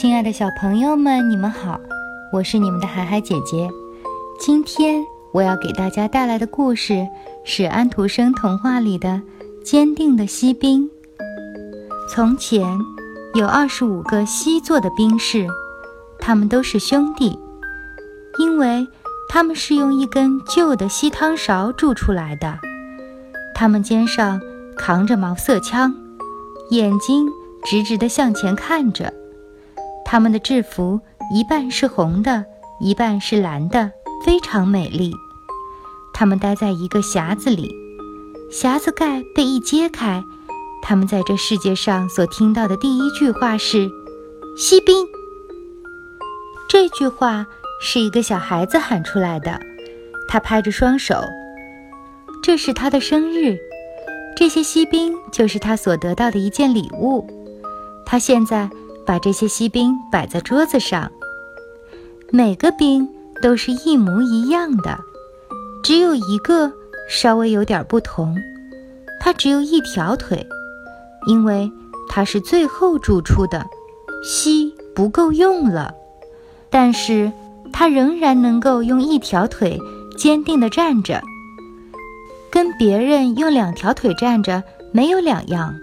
亲爱的小朋友们，你们好，我是你们的海海姐姐。今天我要给大家带来的故事是安徒生童话里的《坚定的锡兵》。从前有二十五个锡做的兵士，他们都是兄弟，因为他们是用一根旧的锡汤勺铸出来的。他们肩上扛着毛瑟枪，眼睛直直地向前看着。他们的制服一半是红的，一半是蓝的，非常美丽。他们待在一个匣子里，匣子盖被一揭开，他们在这世界上所听到的第一句话是“锡兵”。这句话是一个小孩子喊出来的，他拍着双手。这是他的生日，这些锡兵就是他所得到的一件礼物。他现在。把这些锡兵摆在桌子上，每个兵都是一模一样的，只有一个稍微有点不同，它只有一条腿，因为它是最后铸出的，锡不够用了，但是它仍然能够用一条腿坚定地站着，跟别人用两条腿站着没有两样，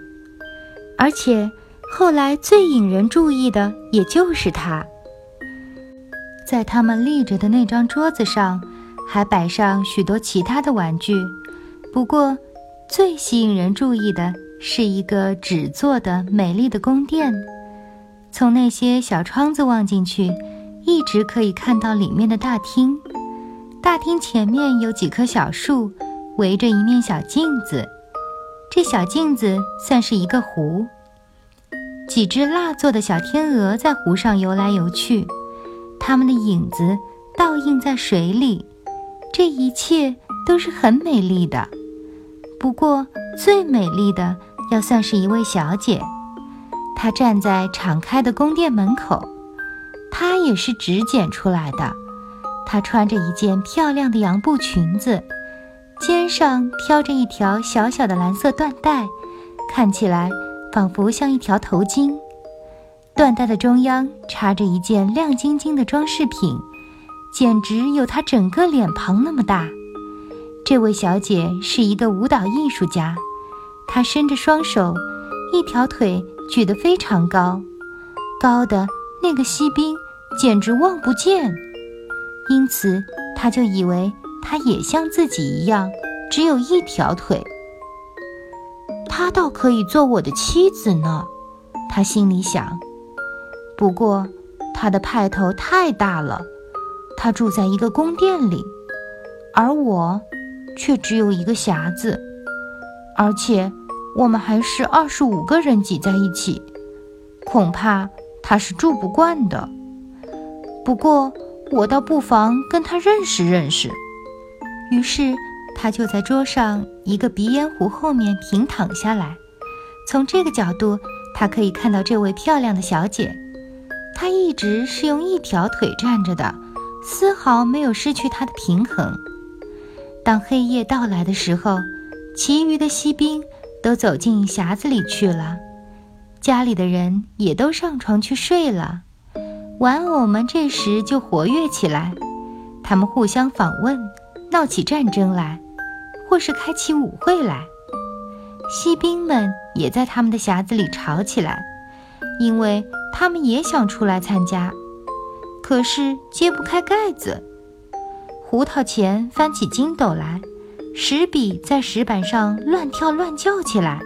而且。后来最引人注意的也就是它。在他们立着的那张桌子上，还摆上许多其他的玩具。不过，最吸引人注意的是一个纸做的美丽的宫殿。从那些小窗子望进去，一直可以看到里面的大厅。大厅前面有几棵小树，围着一面小镜子。这小镜子算是一个湖。几只蜡做的小天鹅在湖上游来游去，它们的影子倒映在水里。这一切都是很美丽的。不过，最美丽的要算是一位小姐，她站在敞开的宫殿门口。她也是纸剪出来的。她穿着一件漂亮的洋布裙子，肩上挑着一条小小的蓝色缎带，看起来。仿佛像一条头巾，缎带的中央插着一件亮晶晶的装饰品，简直有她整个脸庞那么大。这位小姐是一个舞蹈艺术家，她伸着双手，一条腿举得非常高，高的那个锡兵简直望不见，因此他就以为她也像自己一样，只有一条腿。她倒可以做我的妻子呢，他心里想。不过，她的派头太大了，她住在一个宫殿里，而我却只有一个匣子，而且我们还是二十五个人挤在一起，恐怕她是住不惯的。不过，我倒不妨跟她认识认识。于是。他就在桌上一个鼻烟壶后面平躺下来，从这个角度，他可以看到这位漂亮的小姐。她一直是用一条腿站着的，丝毫没有失去她的平衡。当黑夜到来的时候，其余的锡兵都走进匣子里去了，家里的人也都上床去睡了。玩偶们这时就活跃起来，他们互相访问，闹起战争来。或是开起舞会来，锡兵们也在他们的匣子里吵起来，因为他们也想出来参加，可是揭不开盖子。胡桃钳翻起筋斗来，石笔在石板上乱跳乱叫起来，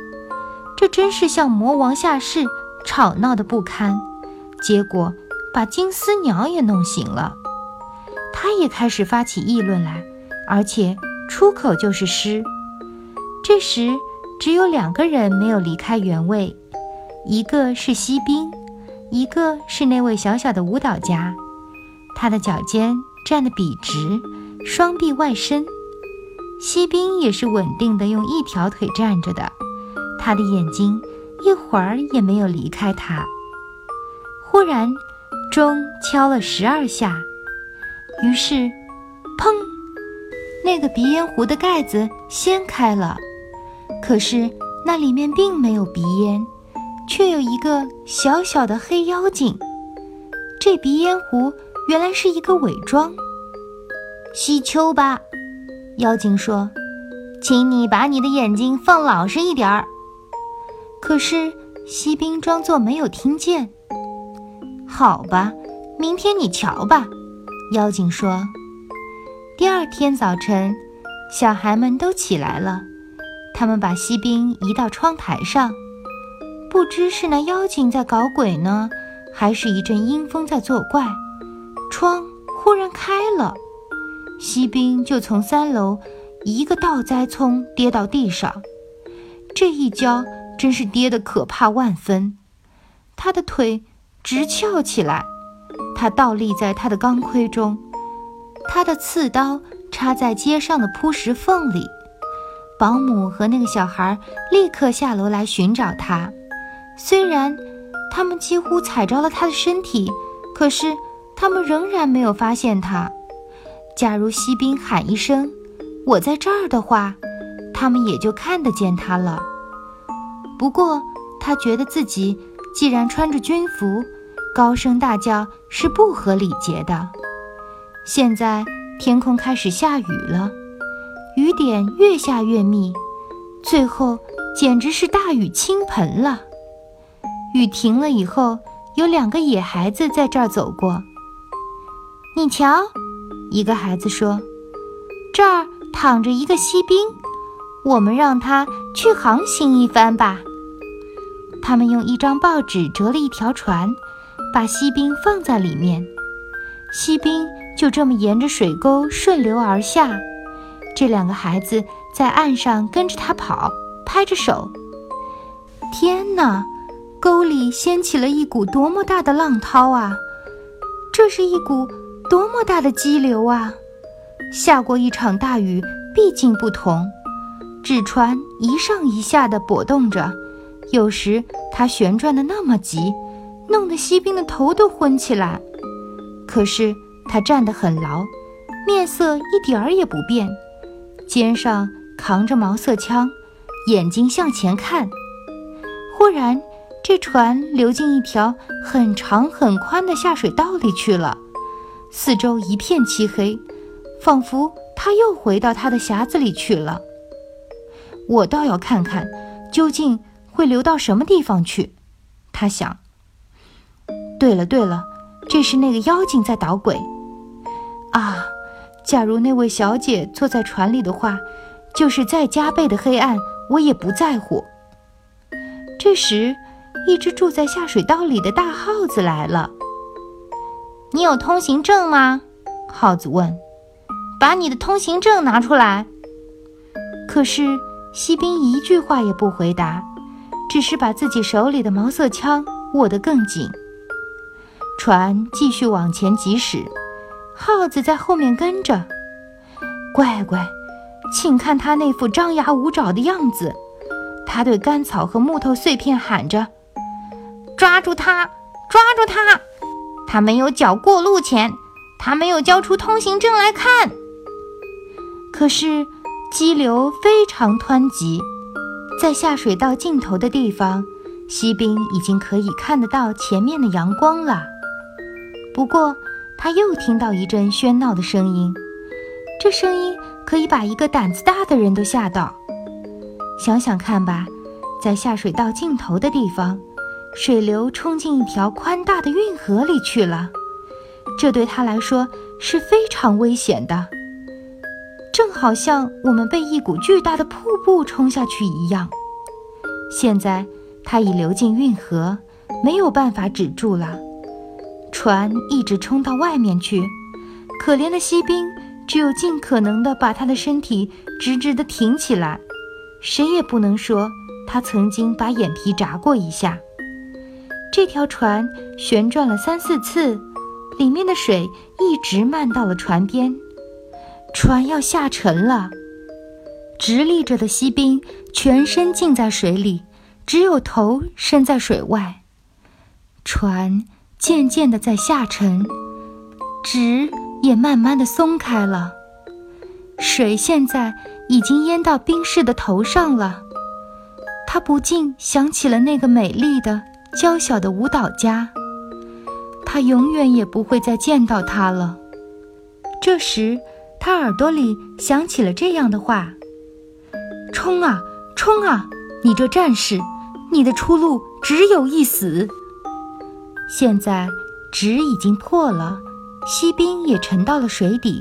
这真是像魔王下世，吵闹的不堪。结果把金丝鸟也弄醒了，他也开始发起议论来，而且。出口就是诗。这时，只有两个人没有离开原位，一个是锡兵，一个是那位小小的舞蹈家。他的脚尖站得笔直，双臂外伸。锡兵也是稳定的用一条腿站着的，他的眼睛一会儿也没有离开他。忽然，钟敲了十二下，于是，砰，那个鼻烟壶的盖子掀开了，可是那里面并没有鼻烟，却有一个小小的黑妖精。这鼻烟壶原来是一个伪装。西丘吧。妖精说：“请你把你的眼睛放老实一点儿。”可是锡兵装作没有听见。好吧，明天你瞧吧。”妖精说。第二天早晨，小孩们都起来了，他们把锡兵移到窗台上。不知是那妖精在搞鬼呢，还是一阵阴风在作怪，窗忽然开了。锡兵就从三楼一个倒栽葱跌到地上，这一跤真是跌得可怕万分。他的腿直翘起来，他倒立在他的钢盔中，他的刺刀插在街上的铺石缝里。保姆和那个小孩立刻下楼来寻找他，虽然他们几乎踩着了他的身体，可是他们仍然没有发现他。假如锡兵喊一声“我在这儿”的话，他们也就看得见他了。不过，他觉得自己既然穿着军服，高声大叫是不合礼节的。现在天空开始下雨了，雨点越下越密，最后简直是大雨倾盆了。雨停了以后，有两个野孩子在这儿走过，你瞧。一个孩子说：“这儿躺着一个锡兵，我们让他去航行一番吧。”他们用一张报纸折了一条船，把锡兵放在里面。锡兵就这么沿着水沟顺流而下。这两个孩子在岸上跟着他跑，拍着手。天哪，沟里掀起了一股多么大的浪涛啊！这是一股。多么大的激流啊！下过一场大雨，毕竟不同。纸船一上一下地跛动着，有时它旋转得那么急，弄得锡兵的头都昏起来。可是他站得很牢，面色一点儿也不变，肩上扛着毛瑟枪，眼睛向前看。忽然，这船流进一条很长很宽的下水道里去了。四周一片漆黑，仿佛他又回到他的匣子里去了。我倒要看看，究竟会流到什么地方去。他想。对了对了，这是那个妖精在捣鬼。啊，假如那位小姐坐在船里的话，就是再加倍的黑暗，我也不在乎。这时，一只住在下水道里的大耗子来了。你有通行证吗？耗子问。把你的通行证拿出来。可是锡兵一句话也不回答，只是把自己手里的毛瑟枪握得更紧。船继续往前疾驶，耗子在后面跟着。乖乖，请看他那副张牙舞爪的样子。他对干草和木头碎片喊着：“抓住他！抓住他！”他没有缴过路钱，他没有交出通行证来看。可是激流非常湍急，在下水道尽头的地方，锡兵已经可以看得到前面的阳光了。不过他又听到一阵喧闹的声音，这声音可以把一个胆子大的人都吓到。想想看吧，在下水道尽头的地方。水流冲进一条宽大的运河里去了，这对他来说是非常危险的，正好像我们被一股巨大的瀑布冲下去一样。现在他已流进运河，没有办法止住了，船一直冲到外面去。可怜的锡兵只有尽可能地把他的身体直直地挺起来，谁也不能说他曾经把眼皮眨过一下。这条船旋转了三四次，里面的水一直漫到了船边，船要下沉了。直立着的锡兵全身浸在水里，只有头伸在水外。船渐渐地在下沉，纸也慢慢地松开了。水现在已经淹到冰士的头上了，他不禁想起了那个美丽的、娇小的舞蹈家。他永远也不会再见到他了。这时，他耳朵里响起了这样的话：“冲啊，冲啊！你这战士，你的出路只有一死。”现在纸已经破了，锡兵也沉到了水底。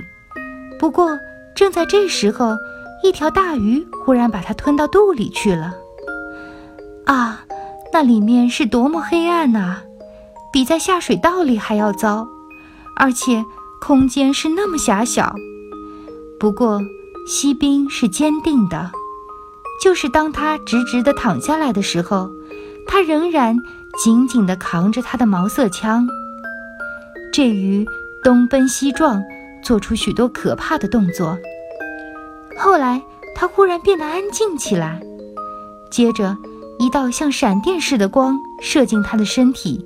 不过，正在这时候，一条大鱼忽然把它吞到肚里去了。啊，那里面是多么黑暗呐！比在下水道里还要糟，而且空间是那么狭小。不过，锡兵是坚定的，就是当他直直地躺下来的时候，他仍然紧紧地扛着他的毛瑟枪。这鱼东奔西撞，做出许多可怕的动作。后来，他忽然变得安静起来，接着一道像闪电似的光射进他的身体。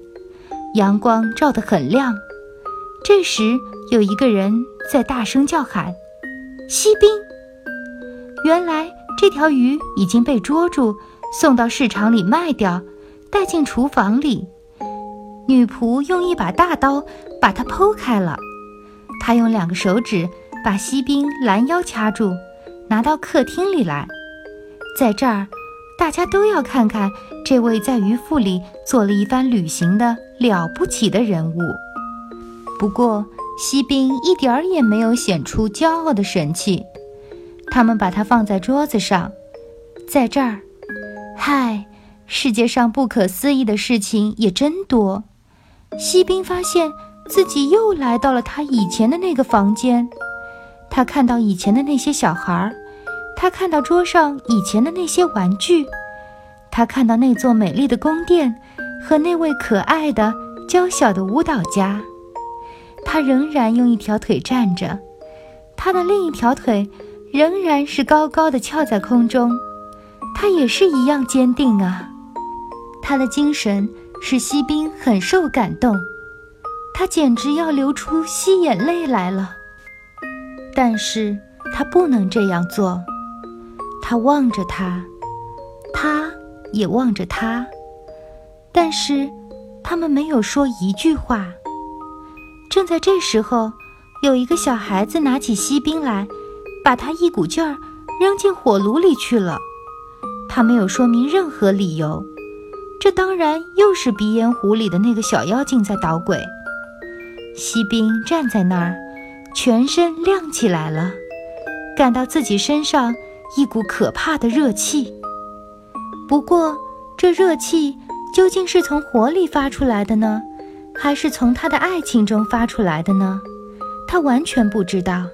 阳光照得很亮，这时有一个人在大声叫喊：“锡兵！”原来这条鱼已经被捉住，送到市场里卖掉，带进厨房里。女仆用一把大刀把它剖开了，她用两个手指把锡兵拦腰掐住，拿到客厅里来，在这儿。大家都要看看这位在鱼腹里做了一番旅行的了不起的人物。不过，锡兵一点儿也没有显出骄傲的神气。他们把它放在桌子上，在这儿，嗨，世界上不可思议的事情也真多。锡兵发现自己又来到了他以前的那个房间，他看到以前的那些小孩儿。他看到桌上以前的那些玩具，他看到那座美丽的宫殿和那位可爱的、娇小的舞蹈家。他仍然用一条腿站着，他的另一条腿仍然是高高的翘在空中。他也是一样坚定啊！他的精神使锡兵很受感动，他简直要流出吸眼泪来了。但是他不能这样做。他望着他，他也望着他，但是他们没有说一句话。正在这时候，有一个小孩子拿起锡兵来，把他一股劲儿扔进火炉里去了。他没有说明任何理由。这当然又是鼻烟壶里的那个小妖精在捣鬼。锡兵站在那儿，全身亮起来了，感到自己身上。一股可怕的热气。不过，这热气究竟是从火里发出来的呢，还是从他的爱情中发出来的呢？他完全不知道。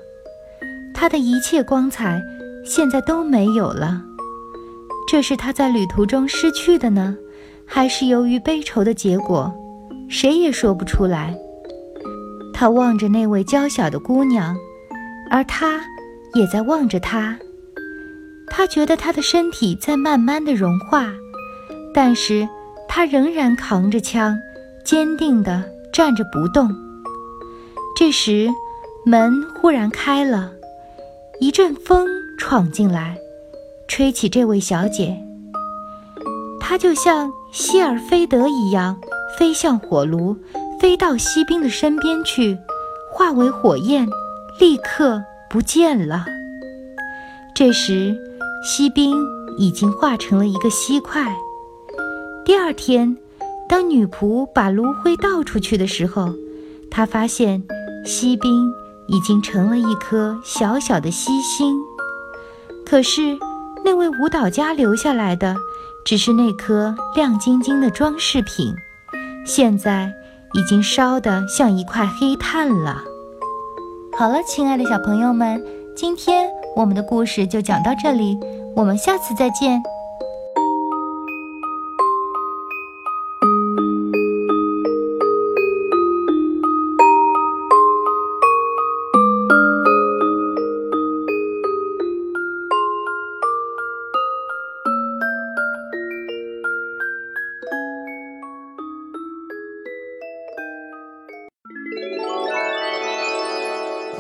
他的一切光彩现在都没有了。这是他在旅途中失去的呢，还是由于悲愁的结果？谁也说不出来。他望着那位娇小的姑娘，而她也在望着他。他觉得他的身体在慢慢的融化，但是他仍然扛着枪，坚定地站着不动。这时，门忽然开了，一阵风闯进来，吹起这位小姐。她就像希尔菲德一样，飞向火炉，飞到锡兵的身边去，化为火焰，立刻不见了。这时。锡兵已经化成了一个锡块。第二天，当女仆把炉灰倒出去的时候，她发现锡兵已经成了一颗小小的锡星。可是，那位舞蹈家留下来的只是那颗亮晶晶的装饰品，现在已经烧得像一块黑炭了。好了，亲爱的小朋友们，今天。我们的故事就讲到这里，我们下次再见。